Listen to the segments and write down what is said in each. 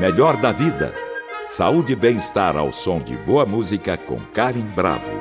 Melhor da vida. Saúde e bem-estar ao som de boa música com Karen Bravo.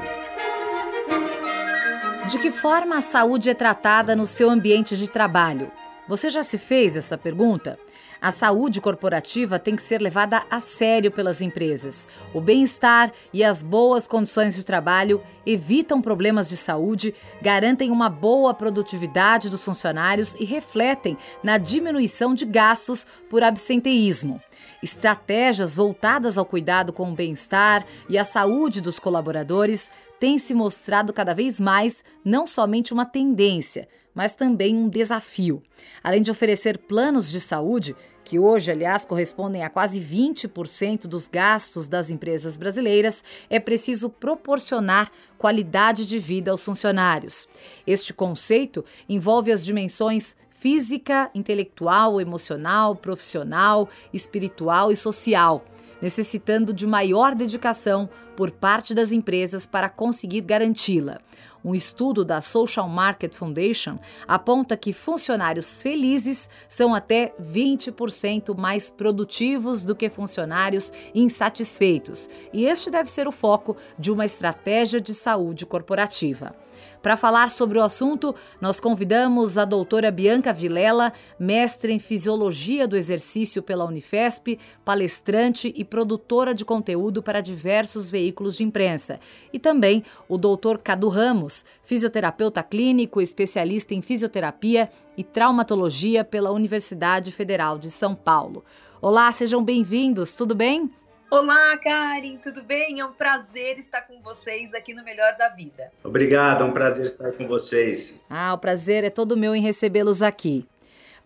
De que forma a saúde é tratada no seu ambiente de trabalho? Você já se fez essa pergunta? A saúde corporativa tem que ser levada a sério pelas empresas. O bem-estar e as boas condições de trabalho evitam problemas de saúde, garantem uma boa produtividade dos funcionários e refletem na diminuição de gastos por absenteísmo. Estratégias voltadas ao cuidado com o bem-estar e a saúde dos colaboradores têm se mostrado cada vez mais não somente uma tendência, mas também um desafio. Além de oferecer planos de saúde, que hoje, aliás, correspondem a quase 20% dos gastos das empresas brasileiras, é preciso proporcionar qualidade de vida aos funcionários. Este conceito envolve as dimensões física, intelectual, emocional, profissional, espiritual e social necessitando de maior dedicação por parte das empresas para conseguir garanti-la. Um estudo da Social Market Foundation aponta que funcionários felizes são até 20% mais produtivos do que funcionários insatisfeitos, e este deve ser o foco de uma estratégia de saúde corporativa. Para falar sobre o assunto, nós convidamos a doutora Bianca Vilela, mestre em Fisiologia do Exercício pela Unifesp, palestrante e produtora de conteúdo para diversos veículos de imprensa, e também o doutor Cadu Ramos, fisioterapeuta clínico, especialista em fisioterapia e traumatologia pela Universidade Federal de São Paulo. Olá, sejam bem-vindos, tudo bem? Olá, Karen, tudo bem? É um prazer estar com vocês aqui no Melhor da Vida. Obrigado, é um prazer estar com vocês. Ah, o prazer é todo meu em recebê-los aqui.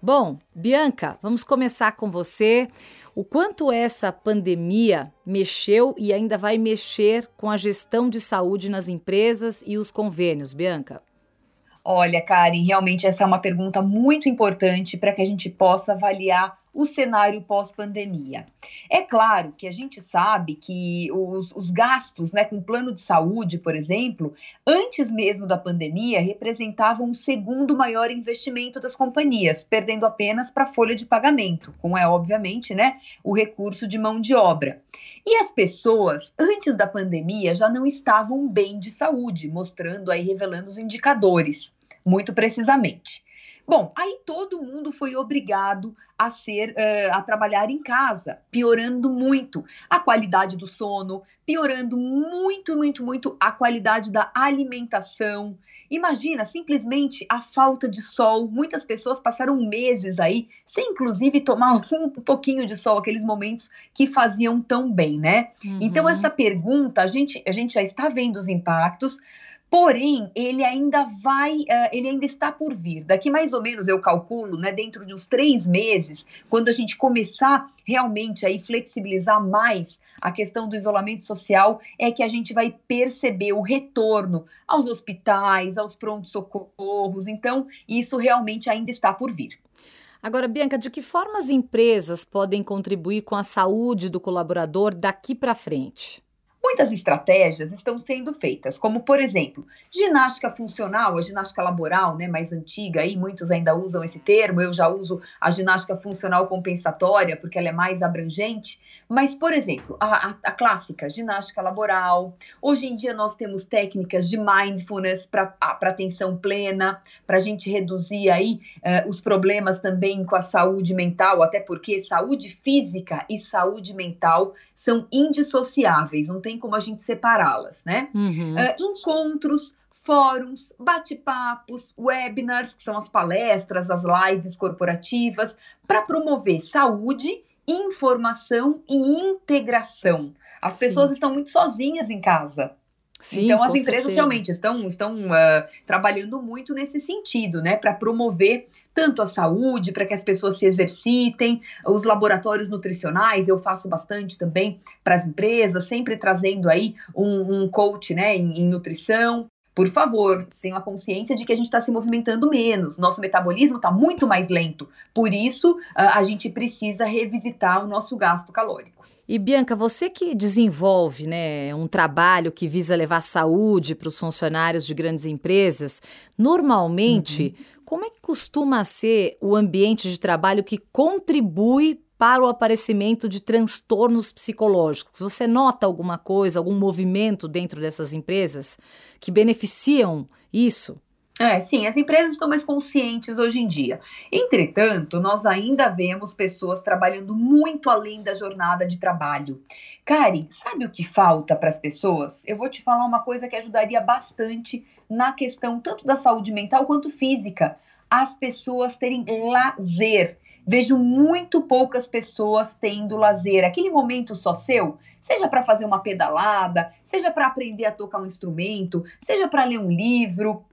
Bom, Bianca, vamos começar com você. O quanto essa pandemia mexeu e ainda vai mexer com a gestão de saúde nas empresas e os convênios, Bianca? Olha, Karen, realmente essa é uma pergunta muito importante para que a gente possa avaliar o cenário pós-pandemia. É claro que a gente sabe que os, os, gastos né, com plano de saúde, por exemplo, antes mesmo da pandemia, representavam o segundo maior investimento das companhias, perdendo apenas para a folha de pagamento, com é obviamente né, o recurso de mão de obra. E as pessoas, antes da pandemia, já não estavam bem de saúde, mostrando aí, revelando os indicadores, muito precisamente. Bom, aí todo mundo foi obrigado a ser uh, a trabalhar em casa, piorando muito a qualidade do sono, piorando muito, muito, muito a qualidade da alimentação. Imagina simplesmente a falta de sol. Muitas pessoas passaram meses aí sem, inclusive, tomar um pouquinho de sol, aqueles momentos que faziam tão bem, né? Uhum. Então, essa pergunta, a gente, a gente já está vendo os impactos. Porém, ele ainda vai, uh, ele ainda está por vir. Daqui mais ou menos, eu calculo, né, dentro de uns três meses, quando a gente começar realmente a flexibilizar mais a questão do isolamento social, é que a gente vai perceber o retorno aos hospitais, aos prontos-socorros. Então, isso realmente ainda está por vir. Agora, Bianca, de que forma as empresas podem contribuir com a saúde do colaborador daqui para frente? Muitas estratégias estão sendo feitas, como por exemplo, ginástica funcional, a ginástica laboral, né, mais antiga, aí muitos ainda usam esse termo, eu já uso a ginástica funcional compensatória, porque ela é mais abrangente, mas, por exemplo, a, a, a clássica, ginástica laboral, hoje em dia nós temos técnicas de mindfulness para atenção plena, para a gente reduzir aí uh, os problemas também com a saúde mental, até porque saúde física e saúde mental são indissociáveis, não tem tem como a gente separá-las, né? Uhum. Uh, encontros, fóruns, bate-papos, webinars, que são as palestras, as lives corporativas, para promover saúde, informação e integração. As Sim. pessoas estão muito sozinhas em casa. Sim, então, as empresas certeza. realmente estão, estão uh, trabalhando muito nesse sentido, né, para promover tanto a saúde, para que as pessoas se exercitem, os laboratórios nutricionais, eu faço bastante também para as empresas, sempre trazendo aí um, um coach né, em, em nutrição, por favor, tenha a consciência de que a gente está se movimentando menos, nosso metabolismo está muito mais lento. Por isso, a gente precisa revisitar o nosso gasto calórico. E Bianca, você que desenvolve né, um trabalho que visa levar saúde para os funcionários de grandes empresas, normalmente, uhum. como é que costuma ser o ambiente de trabalho que contribui para o aparecimento de transtornos psicológicos? Você nota alguma coisa, algum movimento dentro dessas empresas que beneficiam isso? É, sim, as empresas estão mais conscientes hoje em dia. Entretanto, nós ainda vemos pessoas trabalhando muito além da jornada de trabalho. Karen, sabe o que falta para as pessoas? Eu vou te falar uma coisa que ajudaria bastante na questão tanto da saúde mental quanto física. As pessoas terem lazer. Vejo muito poucas pessoas tendo lazer, aquele momento só seu, seja para fazer uma pedalada, seja para aprender a tocar um instrumento, seja para ler um livro,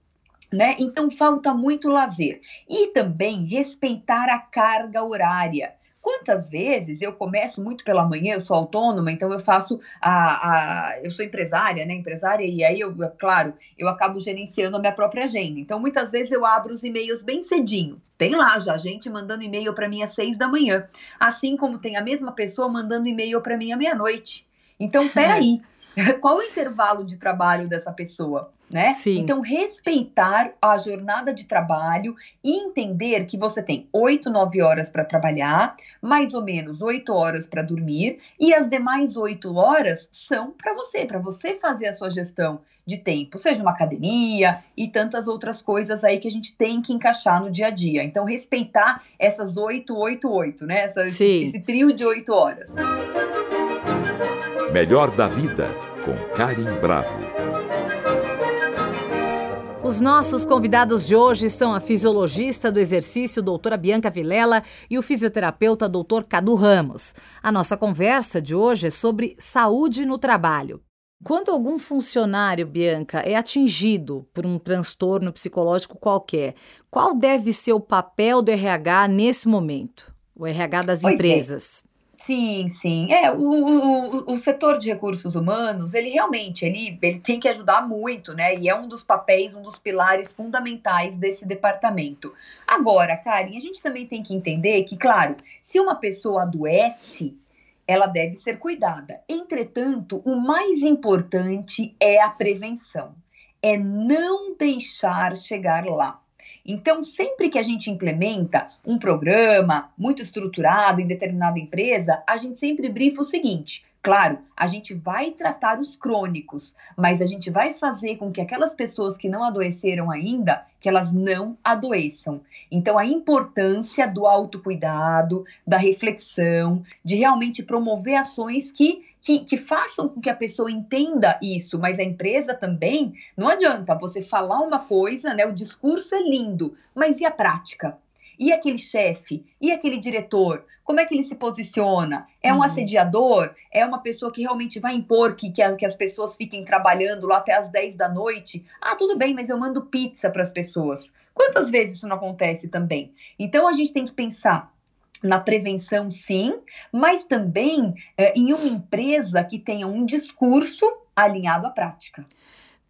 né? Então falta muito lazer e também respeitar a carga horária. Quantas vezes eu começo muito pela manhã, eu sou autônoma, então eu faço a, a eu sou empresária, né? Empresária, e aí eu, é claro, eu acabo gerenciando a minha própria agenda. Então, muitas vezes eu abro os e-mails bem cedinho. Tem lá já gente mandando e-mail para mim às seis da manhã. Assim como tem a mesma pessoa mandando e-mail para mim à meia-noite. Então, peraí. Qual o intervalo de trabalho dessa pessoa? Né? Sim. Então, respeitar a jornada de trabalho e entender que você tem oito, nove horas para trabalhar, mais ou menos oito horas para dormir, e as demais oito horas são para você, para você fazer a sua gestão de tempo, seja uma academia e tantas outras coisas aí que a gente tem que encaixar no dia a dia. Então, respeitar essas oito, oito, oito, né? Essa, esse, esse trio de oito horas. Melhor da Vida, com Karim Bravo. Os nossos convidados de hoje são a fisiologista do exercício, doutora Bianca Vilela, e o fisioterapeuta, doutor Cadu Ramos. A nossa conversa de hoje é sobre saúde no trabalho. Quando algum funcionário, Bianca, é atingido por um transtorno psicológico qualquer, qual deve ser o papel do RH nesse momento? O RH das pois é. empresas. É. Sim, sim. É, o, o, o setor de recursos humanos, ele realmente, ele, ele tem que ajudar muito, né? E é um dos papéis, um dos pilares fundamentais desse departamento. Agora, Karen, a gente também tem que entender que, claro, se uma pessoa adoece, ela deve ser cuidada. Entretanto, o mais importante é a prevenção, é não deixar chegar lá. Então, sempre que a gente implementa um programa muito estruturado em determinada empresa, a gente sempre brifa o seguinte: Claro, a gente vai tratar os crônicos, mas a gente vai fazer com que aquelas pessoas que não adoeceram ainda, que elas não adoeçam. Então, a importância do autocuidado, da reflexão, de realmente promover ações que, que, que façam com que a pessoa entenda isso, mas a empresa também, não adianta você falar uma coisa, né? O discurso é lindo, mas e a prática? E aquele chefe? E aquele diretor? Como é que ele se posiciona? É um uhum. assediador? É uma pessoa que realmente vai impor que, que, as, que as pessoas fiquem trabalhando lá até as 10 da noite? Ah, tudo bem, mas eu mando pizza para as pessoas. Quantas vezes isso não acontece também? Então a gente tem que pensar na prevenção, sim, mas também é, em uma empresa que tenha um discurso alinhado à prática.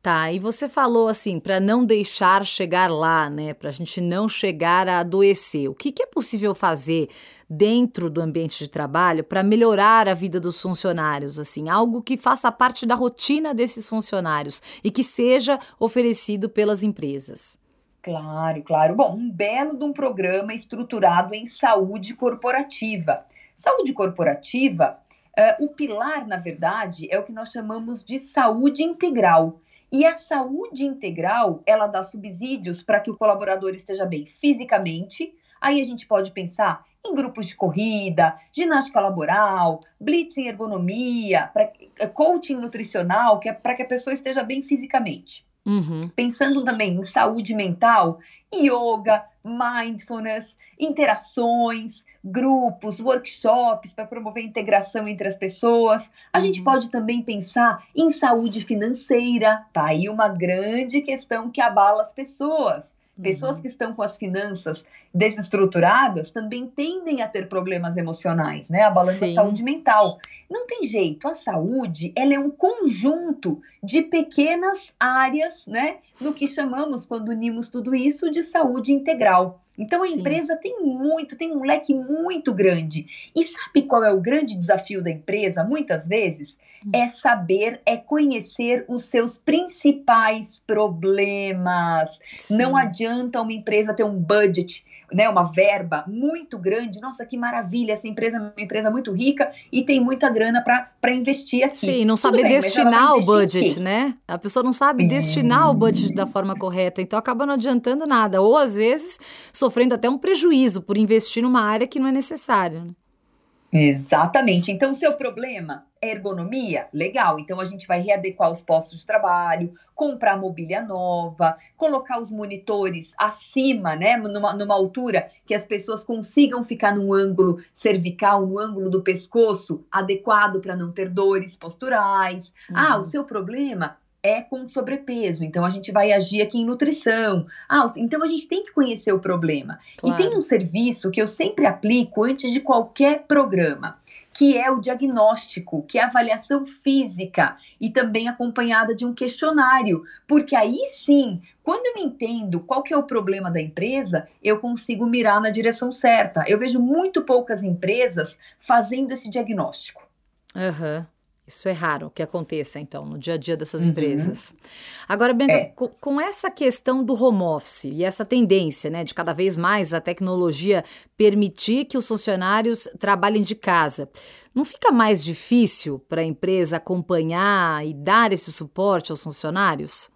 Tá, e você falou assim, para não deixar chegar lá, né? Para a gente não chegar a adoecer. O que, que é possível fazer dentro do ambiente de trabalho para melhorar a vida dos funcionários? Assim, algo que faça parte da rotina desses funcionários e que seja oferecido pelas empresas. Claro, claro. Bom, um belo de um programa estruturado em saúde corporativa. Saúde corporativa, uh, o pilar, na verdade, é o que nós chamamos de saúde integral e a saúde integral, ela dá subsídios para que o colaborador esteja bem fisicamente. Aí a gente pode pensar em grupos de corrida, ginástica laboral, blitz em ergonomia, pra, eh, coaching nutricional, que é para que a pessoa esteja bem fisicamente. Uhum. Pensando também em saúde mental, yoga, mindfulness, interações, grupos, workshops para promover a integração entre as pessoas. A uhum. gente pode também pensar em saúde financeira, tá aí uma grande questão que abala as pessoas. Pessoas uhum. que estão com as finanças desestruturadas também tendem a ter problemas emocionais, né? Abalando a saúde mental. Não tem jeito, a saúde, ela é um conjunto de pequenas áreas, né? No que chamamos, quando unimos tudo isso, de saúde integral. Então a Sim. empresa tem muito, tem um leque muito grande. E sabe qual é o grande desafio da empresa, muitas vezes? Hum. É saber, é conhecer os seus principais problemas. Sim. Não adianta uma empresa ter um budget né, uma verba muito grande. Nossa, que maravilha! Essa empresa é uma empresa muito rica e tem muita grana para investir aqui. Sim, não sabe destinar o budget, né? A pessoa não sabe destinar o budget da forma correta, então acaba não adiantando nada. Ou às vezes sofrendo até um prejuízo por investir numa área que não é necessária. Né? Exatamente. Então, o seu problema ergonomia? Legal. Então, a gente vai readequar os postos de trabalho, comprar mobília nova, colocar os monitores acima, né? Numa, numa altura que as pessoas consigam ficar num ângulo cervical, no ângulo do pescoço adequado para não ter dores posturais. Uhum. Ah, o seu problema é com sobrepeso, então a gente vai agir aqui em nutrição. Ah, então a gente tem que conhecer o problema. Claro. E tem um serviço que eu sempre aplico antes de qualquer programa, que é o diagnóstico, que é a avaliação física e também acompanhada de um questionário, porque aí sim, quando eu entendo qual que é o problema da empresa, eu consigo mirar na direção certa. Eu vejo muito poucas empresas fazendo esse diagnóstico. Uhum. Isso é raro que aconteça, então, no dia a dia dessas uhum. empresas. Agora, Bianca, é. com, com, essa questão do home office e essa tendência, né, de cada vez mais a tecnologia permitir que os funcionários trabalhem de casa, não fica mais difícil para a empresa acompanhar e dar esse suporte aos funcionários?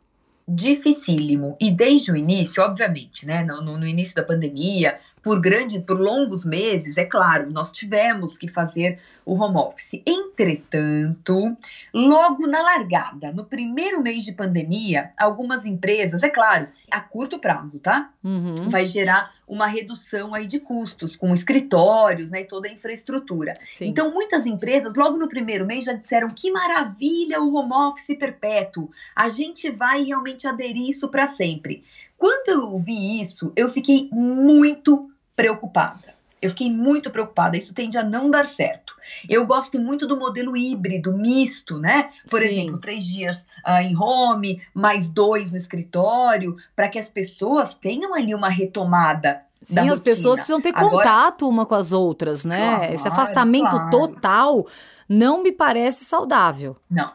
Dificílimo. E desde o início, obviamente, né, no, no início da pandemia, por grande, por longos meses, é claro, nós tivemos que fazer o home office. Entretanto, logo na largada, no primeiro mês de pandemia, algumas empresas, é claro, a curto prazo, tá? Uhum. Vai gerar uma redução aí de custos com escritórios, né, e toda a infraestrutura. Sim. Então, muitas empresas, logo no primeiro mês, já disseram que maravilha o home office perpétuo. A gente vai realmente aderir isso para sempre. Quando eu ouvi isso, eu fiquei muito preocupada. Eu fiquei muito preocupada, isso tende a não dar certo. Eu gosto muito do modelo híbrido, misto, né? Por Sim. exemplo, três dias uh, em home, mais dois no escritório, para que as pessoas tenham ali uma retomada. Sim, as pessoas precisam ter Agora, contato uma com as outras, né? Claro, Esse afastamento claro. total não me parece saudável. Não,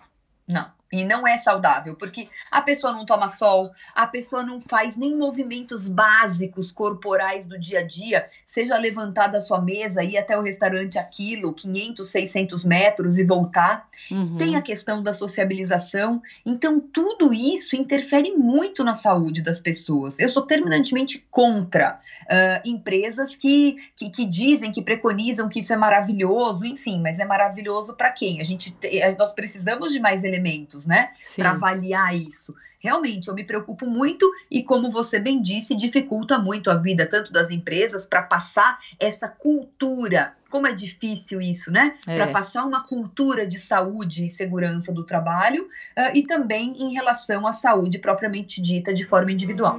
não. E não é saudável, porque a pessoa não toma sol, a pessoa não faz nem movimentos básicos corporais do dia a dia, seja levantar da sua mesa, ir até o restaurante aquilo, 500, 600 metros e voltar. Uhum. Tem a questão da sociabilização. Então, tudo isso interfere muito na saúde das pessoas. Eu sou terminantemente contra uh, empresas que, que, que, dizem, que preconizam que isso é maravilhoso, enfim, mas é maravilhoso para quem? A gente, nós precisamos de mais elementos né? Para avaliar isso. Realmente, eu me preocupo muito e, como você bem disse, dificulta muito a vida tanto das empresas para passar essa cultura. Como é difícil isso, né? É. Para passar uma cultura de saúde e segurança do trabalho uh, e também em relação à saúde propriamente dita de forma individual.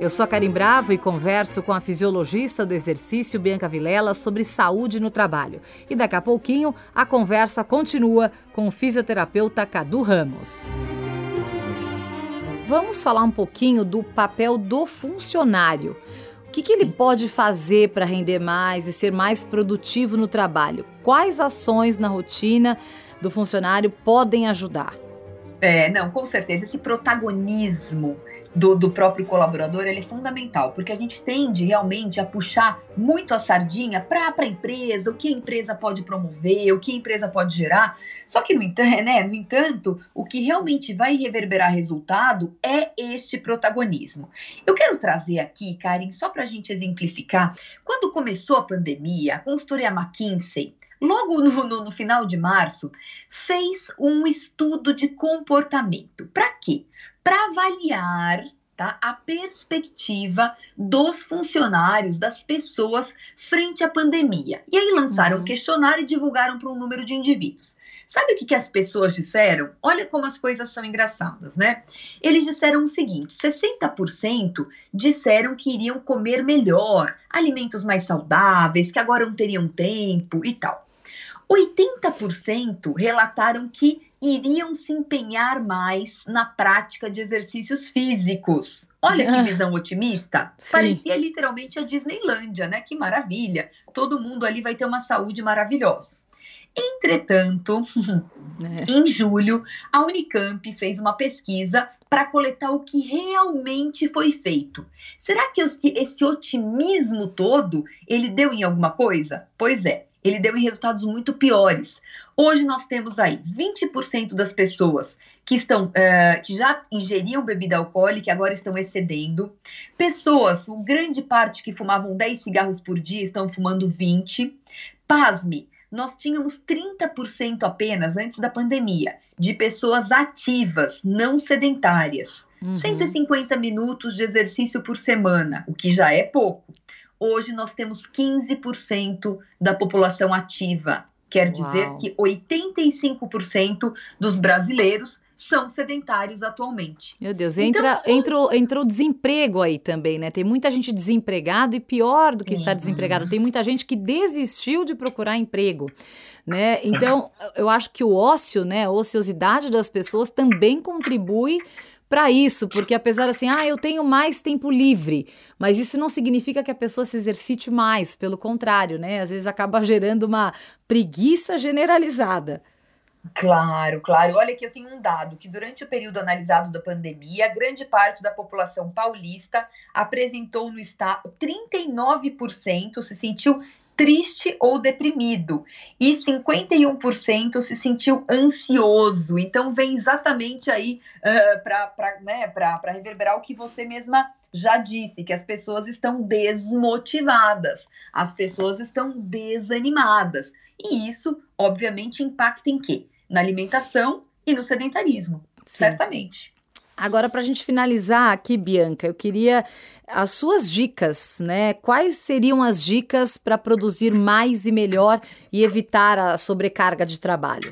Eu sou a Karim Bravo e converso com a fisiologista do exercício Bianca Vilela sobre saúde no trabalho. E daqui a pouquinho a conversa continua com o fisioterapeuta Cadu Ramos. Vamos falar um pouquinho do papel do funcionário. O que, que ele pode fazer para render mais e ser mais produtivo no trabalho? Quais ações na rotina do funcionário podem ajudar? É, não, com certeza. Esse protagonismo do, do próprio colaborador ele é fundamental, porque a gente tende realmente a puxar muito a sardinha para a empresa, o que a empresa pode promover, o que a empresa pode gerar. Só que, no entanto, né, no entanto, o que realmente vai reverberar resultado é este protagonismo. Eu quero trazer aqui, Karen, só para a gente exemplificar, quando começou a pandemia, a consultoria McKinsey logo no, no, no final de março, fez um estudo de comportamento. Para quê? Para avaliar Tá? a perspectiva dos funcionários, das pessoas frente à pandemia. E aí lançaram uhum. um questionário e divulgaram para um número de indivíduos. Sabe o que, que as pessoas disseram? Olha como as coisas são engraçadas, né? Eles disseram o seguinte: 60% disseram que iriam comer melhor, alimentos mais saudáveis, que agora não teriam tempo e tal. 80% relataram que iriam se empenhar mais na prática de exercícios físicos. Olha que visão otimista. Sim. Parecia literalmente a Disneylândia, né? Que maravilha. Todo mundo ali vai ter uma saúde maravilhosa. Entretanto, é. em julho, a Unicamp fez uma pesquisa para coletar o que realmente foi feito. Será que esse otimismo todo ele deu em alguma coisa? Pois é, ele deu em resultados muito piores. Hoje nós temos aí 20% das pessoas que estão uh, que já ingeriam bebida alcoólica e agora estão excedendo. Pessoas, grande parte que fumavam 10 cigarros por dia estão fumando 20. Pasme, nós tínhamos 30% apenas antes da pandemia de pessoas ativas, não sedentárias. Uhum. 150 minutos de exercício por semana, o que já é pouco. Hoje nós temos 15% da população ativa. Quer dizer Uau. que 85% dos brasileiros são sedentários atualmente. Meu Deus, entra, então, entra o desemprego aí também, né? Tem muita gente desempregada e pior do que sim. estar desempregado, tem muita gente que desistiu de procurar emprego. Né? Então, eu acho que o ócio, né, a ociosidade das pessoas também contribui para isso, porque apesar assim, ah, eu tenho mais tempo livre, mas isso não significa que a pessoa se exercite mais, pelo contrário, né? Às vezes acaba gerando uma preguiça generalizada. Claro, claro. Olha que eu tenho um dado que durante o período analisado da pandemia, grande parte da população paulista apresentou no estado 39% se sentiu triste ou deprimido e 51% se sentiu ansioso. Então vem exatamente aí uh, para né, reverberar o que você mesma já disse, que as pessoas estão desmotivadas, as pessoas estão desanimadas. E isso, obviamente, impacta em quê? Na alimentação e no sedentarismo, Sim. certamente. Agora, para a gente finalizar aqui, Bianca, eu queria as suas dicas, né? Quais seriam as dicas para produzir mais e melhor e evitar a sobrecarga de trabalho?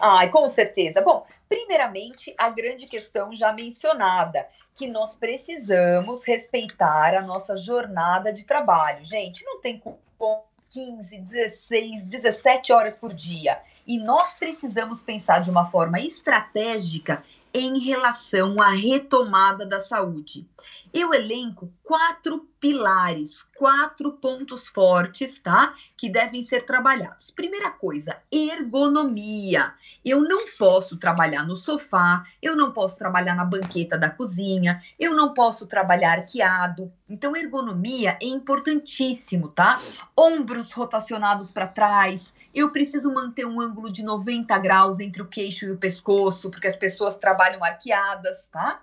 Ai, com certeza. Bom, primeiramente, a grande questão já mencionada, que nós precisamos respeitar a nossa jornada de trabalho. Gente, não tem como 15, 16, 17 horas por dia. E nós precisamos pensar de uma forma estratégica em relação à retomada da saúde. Eu elenco quatro pilares, quatro pontos fortes, tá? Que devem ser trabalhados. Primeira coisa, ergonomia. Eu não posso trabalhar no sofá, eu não posso trabalhar na banqueta da cozinha, eu não posso trabalhar arqueado. Então, ergonomia é importantíssimo, tá? Ombros rotacionados para trás, eu preciso manter um ângulo de 90 graus entre o queixo e o pescoço, porque as pessoas trabalham arqueadas, tá?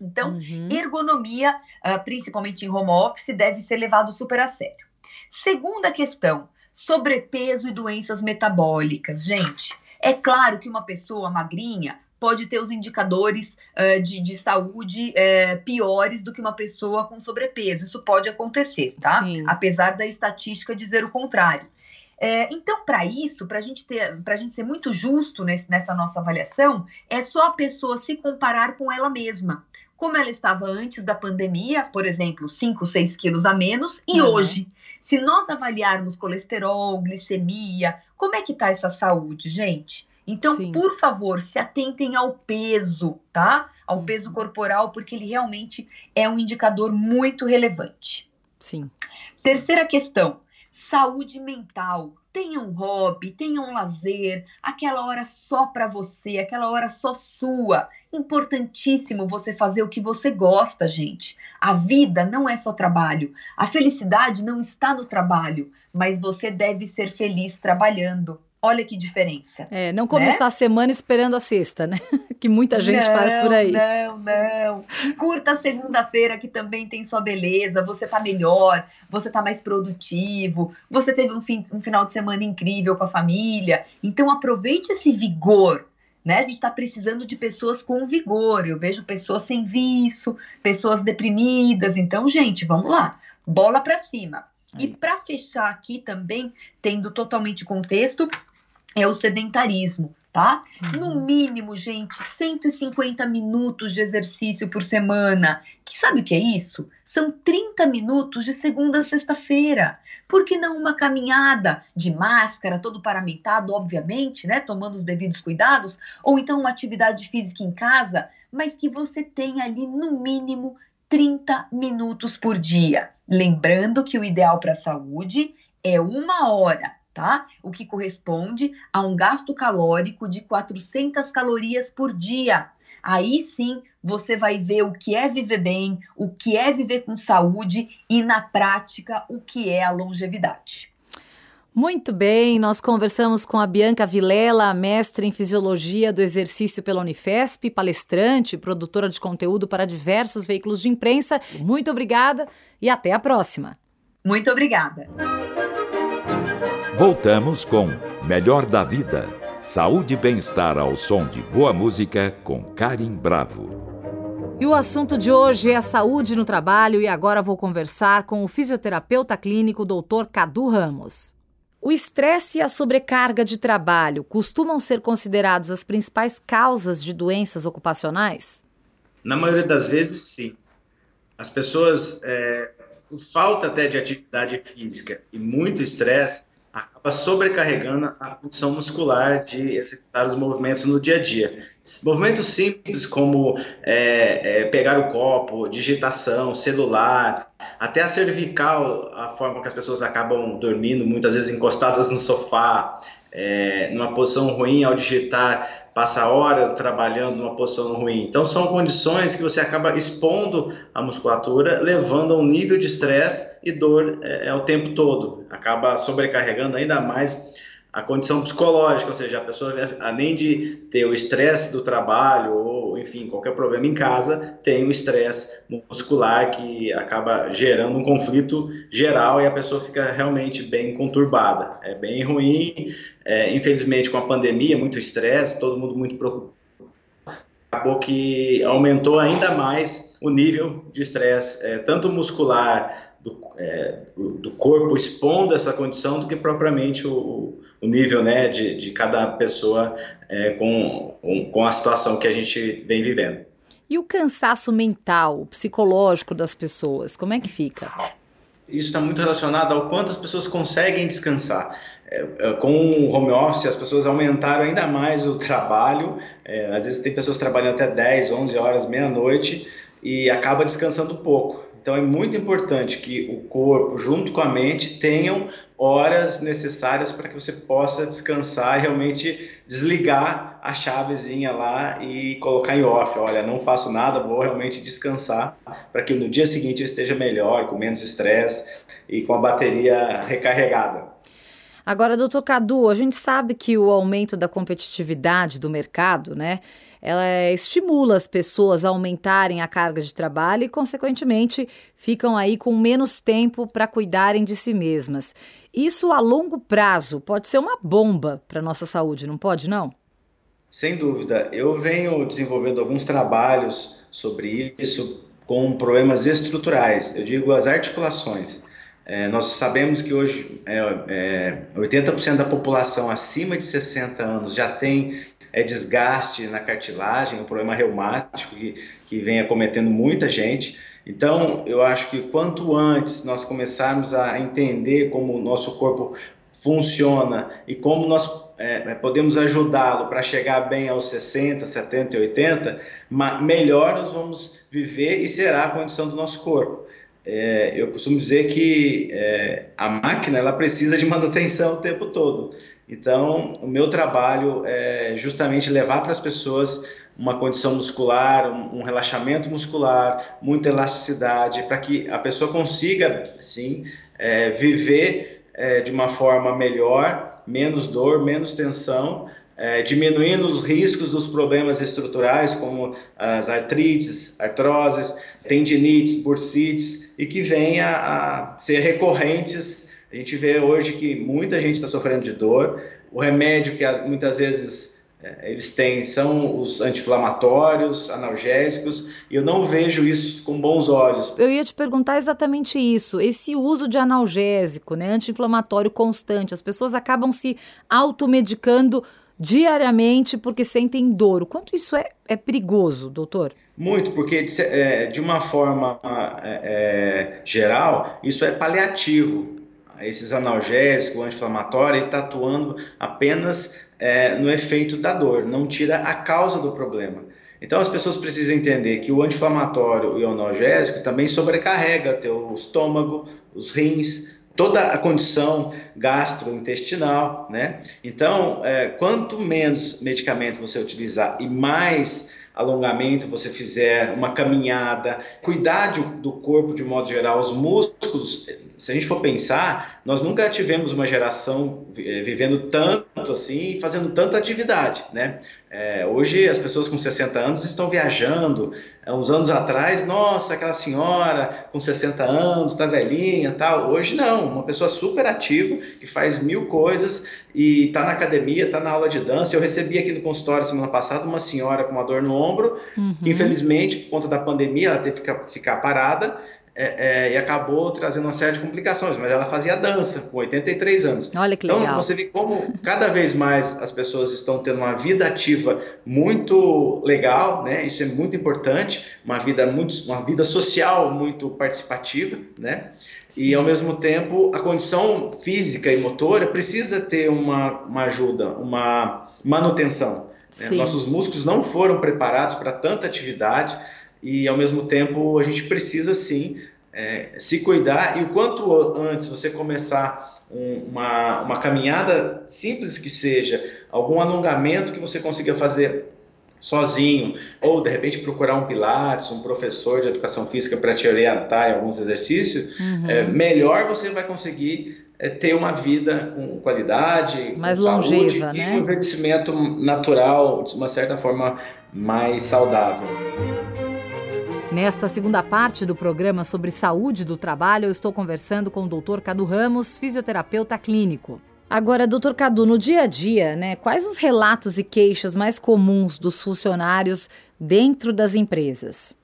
Então, uhum. ergonomia, uh, principalmente em home office, deve ser levado super a sério. Segunda questão, sobrepeso e doenças metabólicas. Gente, é claro que uma pessoa magrinha pode ter os indicadores uh, de, de, saúde uh, piores do que uma pessoa com sobrepeso. Isso pode acontecer, tá? Sim. Apesar da estatística dizer o contrário. É, então, para isso, para gente ter, a gente ser muito justo nesse, nessa nossa avaliação, é só a pessoa se comparar com ela mesma. Como ela estava antes da pandemia, por exemplo, 5, 6 quilos a menos, e uhum. hoje. Se nós avaliarmos colesterol, glicemia, como é que está essa saúde, gente? Então, Sim. por favor, se atentem ao peso, tá? Ao uhum. peso corporal, porque ele realmente é um indicador muito relevante. Sim. Terceira questão: saúde mental. Tenha um hobby, tenha um lazer, aquela hora só para você, aquela hora só sua. Importantíssimo você fazer o que você gosta, gente. A vida não é só trabalho. A felicidade não está no trabalho, mas você deve ser feliz trabalhando. Olha que diferença. É, não começar né? a semana esperando a sexta, né? Que muita gente não, faz por aí. Não, não. Curta a segunda-feira, que também tem sua beleza. Você tá melhor, você tá mais produtivo, você teve um, fim, um final de semana incrível com a família. Então aproveite esse vigor. Né? A gente está precisando de pessoas com vigor. Eu vejo pessoas sem vício, pessoas deprimidas. Então, gente, vamos lá, bola para cima. E para fechar aqui também, tendo totalmente contexto, é o sedentarismo, tá? Uhum. No mínimo, gente, 150 minutos de exercício por semana. Que sabe o que é isso? São 30 minutos de segunda a sexta-feira. Por que não uma caminhada de máscara, todo paramentado, obviamente, né? Tomando os devidos cuidados, ou então uma atividade física em casa, mas que você tenha ali no mínimo 30 minutos por dia. Lembrando que o ideal para a saúde é uma hora tá? O que corresponde a um gasto calórico de 400 calorias por dia. Aí sim você vai ver o que é viver bem, o que é viver com saúde e, na prática, o que é a longevidade. Muito bem, nós conversamos com a Bianca Vilela, mestre em Fisiologia do Exercício pela Unifesp, palestrante, produtora de conteúdo para diversos veículos de imprensa. Muito obrigada e até a próxima. Muito obrigada. Voltamos com Melhor da Vida. Saúde e bem-estar ao som de boa música com Karim Bravo. E o assunto de hoje é a saúde no trabalho e agora vou conversar com o fisioterapeuta clínico Dr. Cadu Ramos. O estresse e a sobrecarga de trabalho costumam ser considerados as principais causas de doenças ocupacionais? Na maioria das vezes, sim. As pessoas, é, por falta até de atividade física e muito estresse, acaba sobrecarregando a função muscular de executar os movimentos no dia a dia. Movimentos simples como é, é, pegar o copo, digitação, celular, até a cervical, a forma que as pessoas acabam dormindo, muitas vezes encostadas no sofá, é, numa posição ruim ao digitar, passa horas trabalhando numa posição ruim. Então, são condições que você acaba expondo a musculatura, levando a um nível de estresse e dor é, é, o tempo todo. Acaba sobrecarregando ainda mais a condição psicológica, ou seja, a pessoa, além de ter o estresse do trabalho ou, enfim, qualquer problema em casa, tem o estresse muscular que acaba gerando um conflito geral e a pessoa fica realmente bem conturbada. É bem ruim, é, infelizmente com a pandemia, muito estresse, todo mundo muito preocupado. Acabou que aumentou ainda mais o nível de estresse, é, tanto muscular do, é, do, corpo expondo essa condição do que propriamente o, o nível né, de, de cada pessoa é, com, com a situação que a gente vem vivendo. E o cansaço mental, psicológico das pessoas, como é que fica? Isso está muito relacionado ao quanto as pessoas conseguem descansar. É, é, com o home office, as pessoas aumentaram ainda mais o trabalho. É, às vezes tem pessoas trabalhando até 10, 11 horas, meia-noite e acaba descansando pouco. Então é muito importante que o corpo, junto com a mente, tenham horas necessárias para que você possa descansar e realmente desligar a chavezinha lá e colocar em off. Olha, não faço nada, vou realmente descansar para que no dia seguinte eu esteja melhor, com menos estresse e com a bateria recarregada. Agora, doutor Cadu, a gente sabe que o aumento da competitividade do mercado, né? ela estimula as pessoas a aumentarem a carga de trabalho e, consequentemente, ficam aí com menos tempo para cuidarem de si mesmas. Isso a longo prazo pode ser uma bomba para a nossa saúde, não pode, não? Sem dúvida. Eu venho desenvolvendo alguns trabalhos sobre isso com problemas estruturais. Eu digo as articulações. É, nós sabemos que hoje é, é, 80% da população acima de 60 anos já tem é desgaste na cartilagem, um problema reumático que, que vem acometendo muita gente. Então, eu acho que quanto antes nós começarmos a entender como o nosso corpo funciona e como nós é, podemos ajudá-lo para chegar bem aos 60, 70 e 80, melhor nós vamos viver e será a condição do nosso corpo. É, eu costumo dizer que é, a máquina ela precisa de manutenção o tempo todo. Então, o meu trabalho é justamente levar para as pessoas uma condição muscular, um, um relaxamento muscular, muita elasticidade, para que a pessoa consiga, sim, é, viver é, de uma forma melhor, menos dor, menos tensão, é, diminuindo os riscos dos problemas estruturais, como as artrites, artroses, tendinites, bursites, e que venha a ser recorrentes a gente vê hoje que muita gente está sofrendo de dor. O remédio que muitas vezes é, eles têm são os anti-inflamatórios, analgésicos, e eu não vejo isso com bons olhos. Eu ia te perguntar exatamente isso, esse uso de analgésico, né, anti-inflamatório constante, as pessoas acabam se automedicando diariamente porque sentem dor. Quanto isso é, é perigoso, doutor? Muito, porque de, é, de uma forma é, é geral, isso é paliativo esses analgésicos, anti-inflamatório, ele está atuando apenas é, no efeito da dor, não tira a causa do problema. Então as pessoas precisam entender que o anti-inflamatório e o analgésico também sobrecarrega teu estômago, os rins, toda a condição gastrointestinal, né? Então, é, quanto menos medicamento você utilizar e mais alongamento você fizer, uma caminhada, cuidar de, do corpo de modo geral, os músculos, se a gente for pensar, nós nunca tivemos uma geração eh, vivendo tanto assim, fazendo tanta atividade, né? É, hoje as pessoas com 60 anos estão viajando. Há uns anos atrás, nossa, aquela senhora com 60 anos, tá velhinha, tal. Hoje não, uma pessoa super ativa que faz mil coisas e tá na academia, tá na aula de dança. Eu recebi aqui no consultório semana passada uma senhora com uma dor no ombro, uhum. que infelizmente por conta da pandemia ela teve que ficar, ficar parada é, é, e acabou trazendo uma série de complicações, mas ela fazia dança com 83 anos. Olha que então, legal. você vê como cada vez mais as pessoas estão tendo uma vida ativa muito legal, né? Isso é muito importante, uma vida muito, uma vida social muito participativa, né? Sim. E ao mesmo tempo a condição física e motora precisa ter uma, uma ajuda, uma manutenção. Né? Nossos músculos não foram preparados para tanta atividade e ao mesmo tempo a gente precisa sim é, se cuidar e o quanto antes você começar um, uma, uma caminhada simples que seja, algum alongamento que você consiga fazer sozinho, ou de repente procurar um pilates, um professor de educação física para te orientar em alguns exercícios, uhum. é, melhor você vai conseguir é, ter uma vida com qualidade, mais com longeva, saúde né? e um envelhecimento natural, de uma certa forma mais saudável. Nesta segunda parte do programa sobre saúde do trabalho, eu estou conversando com o Dr. Cadu Ramos, fisioterapeuta clínico. Agora, doutor Cadu, no dia a dia, né, quais os relatos e queixas mais comuns dos funcionários dentro das empresas?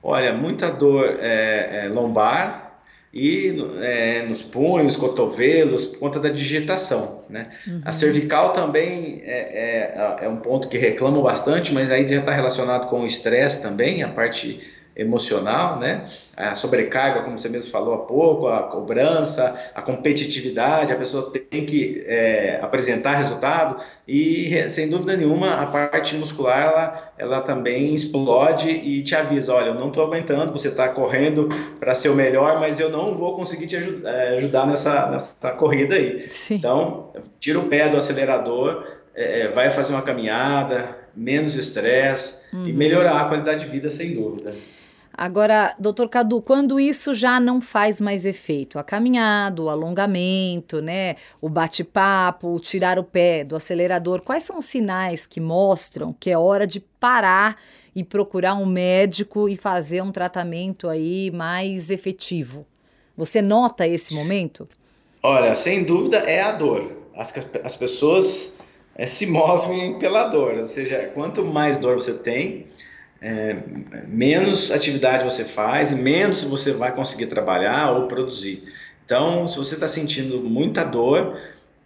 Olha, muita dor é, é, lombar e é, nos punhos, cotovelos, por conta da digitação. Né? Uhum. A cervical também é, é, é, um ponto que reclamam bastante, mas aí já está relacionado com o estresse também, a parte emocional, né? A sobrecarga, como você mesmo falou há pouco, a cobrança, a competitividade, a pessoa tem que é, apresentar resultado e, sem dúvida nenhuma, a parte muscular ela, ela também explode e te avisa, olha, eu não estou aguentando, você está correndo para ser o melhor, mas eu não vou conseguir te ajudar, é, ajudar nessa, nessa corrida aí. Sim. Então, tira o pé do acelerador, é, é vai fazer uma caminhada, menos estresse uhum. e melhorar a qualidade de vida, sem dúvida. Agora, doutor Cadu, quando isso já não faz mais efeito, a caminhada, o alongamento, né, o bate-papo, o tirar o pé do acelerador, quais são os sinais que mostram que é hora de parar e procurar um médico e fazer um tratamento aí mais efetivo? Você nota esse momento? Olha, sem dúvida é a dor. As, as pessoas é, se movem pela dor, ou seja, quanto mais dor você tem, é, menos atividade você faz e menos você vai conseguir trabalhar ou produzir. Então, se você está sentindo muita dor,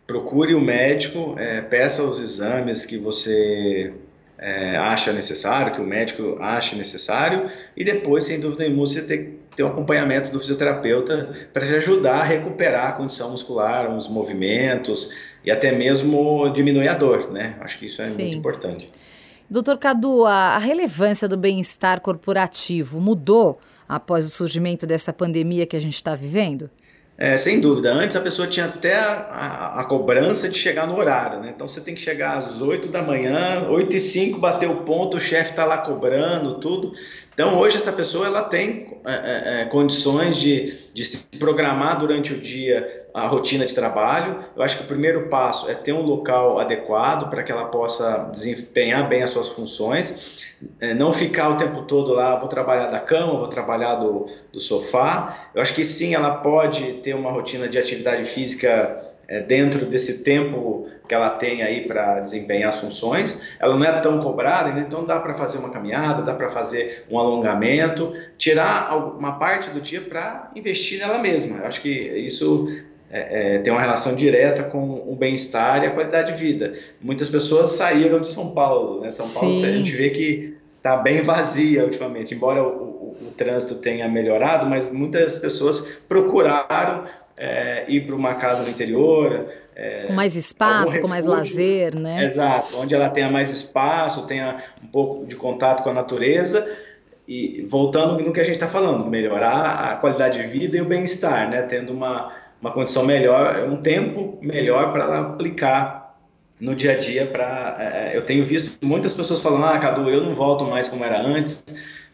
procure o médico, é, peça os exames que você é, acha necessário, que o médico acha necessário, e depois, sem dúvida nenhuma, você tem que ter um acompanhamento do fisioterapeuta para te ajudar a recuperar a condição muscular, os movimentos e até mesmo diminuir a dor, né? Acho que isso é Sim. muito importante. Doutor Cadu, a, relevância do bem-estar corporativo mudou após o surgimento dessa pandemia que a gente está vivendo? É, sem dúvida. Antes a pessoa tinha até a, a, a, cobrança de chegar no horário, né? Então você tem que chegar às 8 da manhã, 8 e 5 bater o ponto, o chefe está lá cobrando, tudo. Então hoje essa pessoa ela tem é, é, é, condições de, de se programar durante o dia a rotina de trabalho. Eu acho que o primeiro passo é ter um local adequado para que ela possa desempenhar bem as suas funções, é, não ficar o tempo todo lá, vou trabalhar da cama, vou trabalhar do, do sofá. Eu acho que sim, ela pode ter uma rotina de atividade física é, dentro desse tempo que ela tem aí para desempenhar as funções. Ela não é tão cobrada, né? então dá para fazer uma caminhada, dá para fazer um alongamento, tirar uma parte do dia para investir nela mesma. Eu acho que isso é, é, tem uma relação direta com o bem-estar e a qualidade de vida. Muitas pessoas saíram de São Paulo, né? São Paulo Sim. a gente vê que está bem vazia ultimamente, embora o, o, o, trânsito tenha melhorado, mas muitas pessoas procuraram é, ir para uma casa no interior. É, com mais espaço, com mais lazer, né? Exato, onde ela tenha mais espaço, tenha um pouco de contato com a natureza e voltando no que a gente está falando, melhorar a qualidade de vida e o bem-estar, né? Tendo uma uma condição melhor, um tempo melhor para aplicar no dia a dia para. É, eu tenho visto muitas pessoas falando: ah, Cadu, eu não volto mais como era antes,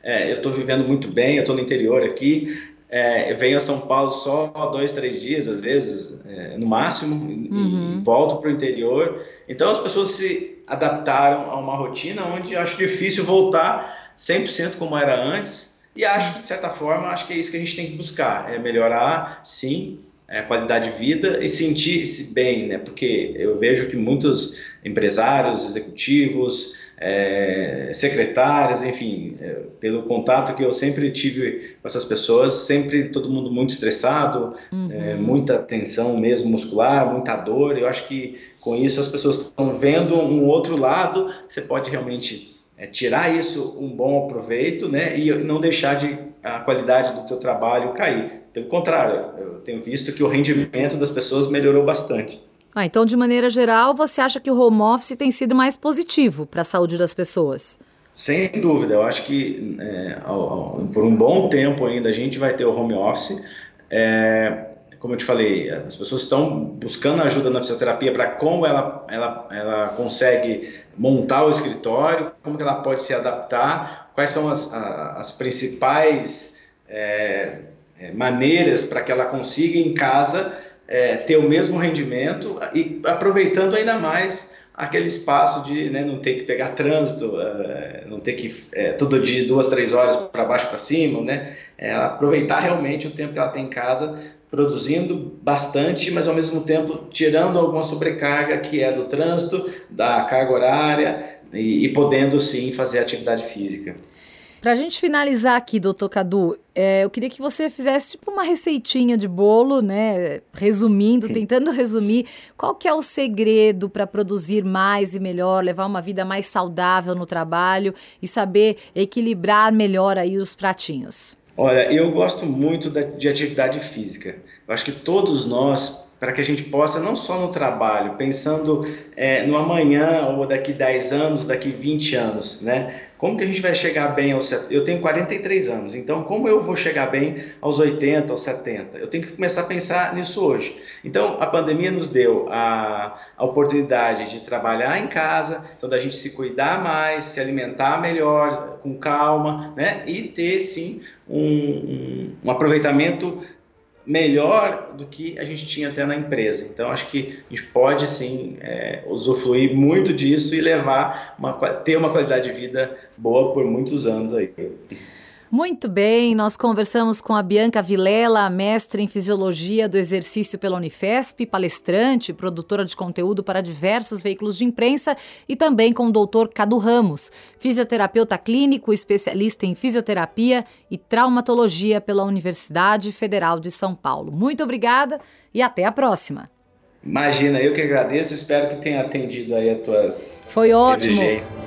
é, eu estou vivendo muito bem, eu estou no interior aqui. É, eu venho a São Paulo só dois, três dias, às vezes, é, no máximo, uhum. e volto para o interior. Então as pessoas se adaptaram a uma rotina onde acho difícil voltar 100% como era antes. E acho que, de certa forma, acho que é isso que a gente tem que buscar, é melhorar, sim, é, qualidade de vida e sentir-se bem, né? Porque eu vejo que muitos empresários, executivos, é, secretárias, enfim, é, pelo contato que eu sempre tive com essas pessoas, sempre todo mundo muito estressado, uhum. é, muita tensão mesmo muscular, muita dor. Eu acho que com isso as pessoas estão vendo um outro lado, você pode realmente é, tirar isso um bom proveito, né, e não deixar de a qualidade do teu trabalho cair. Pelo contrário, eu tenho visto que o rendimento das pessoas melhorou bastante. Ah, então, de maneira geral, você acha que o home office tem sido mais positivo para a saúde das pessoas? Sem dúvida, eu acho que é, ao, ao, por um bom tempo ainda a gente vai ter o home office. É, como eu te falei, as pessoas estão buscando ajuda na fisioterapia para como ela, ela, ela consegue montar o escritório, como ela pode se adaptar, quais são as, as principais é, é, maneiras para que ela consiga em casa é, ter o mesmo rendimento e aproveitando ainda mais aquele espaço de né, não ter que pegar trânsito, uh, não ter que é, todo dia duas, três horas para baixo para cima, né? É, aproveitar realmente o tempo que ela tem em casa produzindo bastante, mas ao mesmo tempo tirando alguma sobrecarga que é do trânsito, da carga horária e, e podendo sim fazer atividade física. Para a gente finalizar aqui, doutor Cadu, é, eu queria que você fizesse tipo uma receitinha de bolo, né? Resumindo, tentando resumir, qual que é o segredo para produzir mais e melhor, levar uma vida mais saudável no trabalho e saber equilibrar melhor aí os pratinhos? Olha, eu gosto muito de atividade física. Eu acho que todos nós, para que a gente possa, não só no trabalho, pensando é, no amanhã ou daqui 10 anos, daqui 20 anos, né? Como que a gente vai chegar bem aos... Eu tenho 43 anos, então como eu vou chegar bem aos 80, aos 70? Eu tenho que começar a pensar nisso hoje. Então, a pandemia nos deu a, a oportunidade de trabalhar em casa, então da gente se cuidar mais, se alimentar melhor, com calma, né? E ter, sim, um, um, um aproveitamento melhor do que a gente tinha até na empresa. Então, acho que a gente pode sim é, usufruir muito disso e levar uma, ter uma qualidade de vida boa por muitos anos aí. Muito bem, nós conversamos com a Bianca Vilela, mestre em Fisiologia do Exercício pela Unifesp, palestrante, produtora de conteúdo para diversos veículos de imprensa, e também com o doutor Cadu Ramos, fisioterapeuta clínico, especialista em fisioterapia e traumatologia pela Universidade Federal de São Paulo. Muito obrigada e até a próxima. Imagina, eu que agradeço, espero que tenha atendido aí as tuas Foi ótimo. exigências.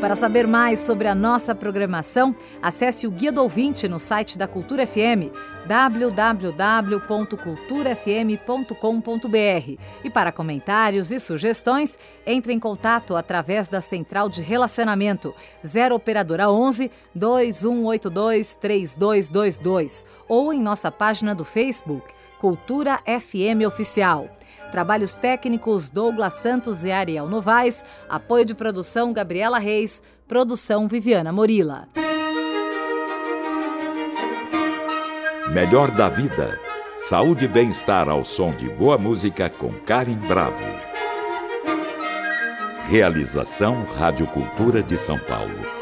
Para saber mais sobre a nossa programação, acesse o Guia do Ouvinte no site da Cultura FM, www.culturafm.com.br. E para comentários e sugestões, entre em contato através da Central de Relacionamento 0 Operadora 11 2182 3222 ou em nossa página do Facebook Cultura FM Oficial. Trabalhos técnicos Douglas Santos e Ariel Novaes. Apoio de produção Gabriela Reis. Produção Viviana Morila. Melhor da vida. Saúde e bem-estar ao som de boa música com Karim Bravo. Realização Rádio Cultura de São Paulo.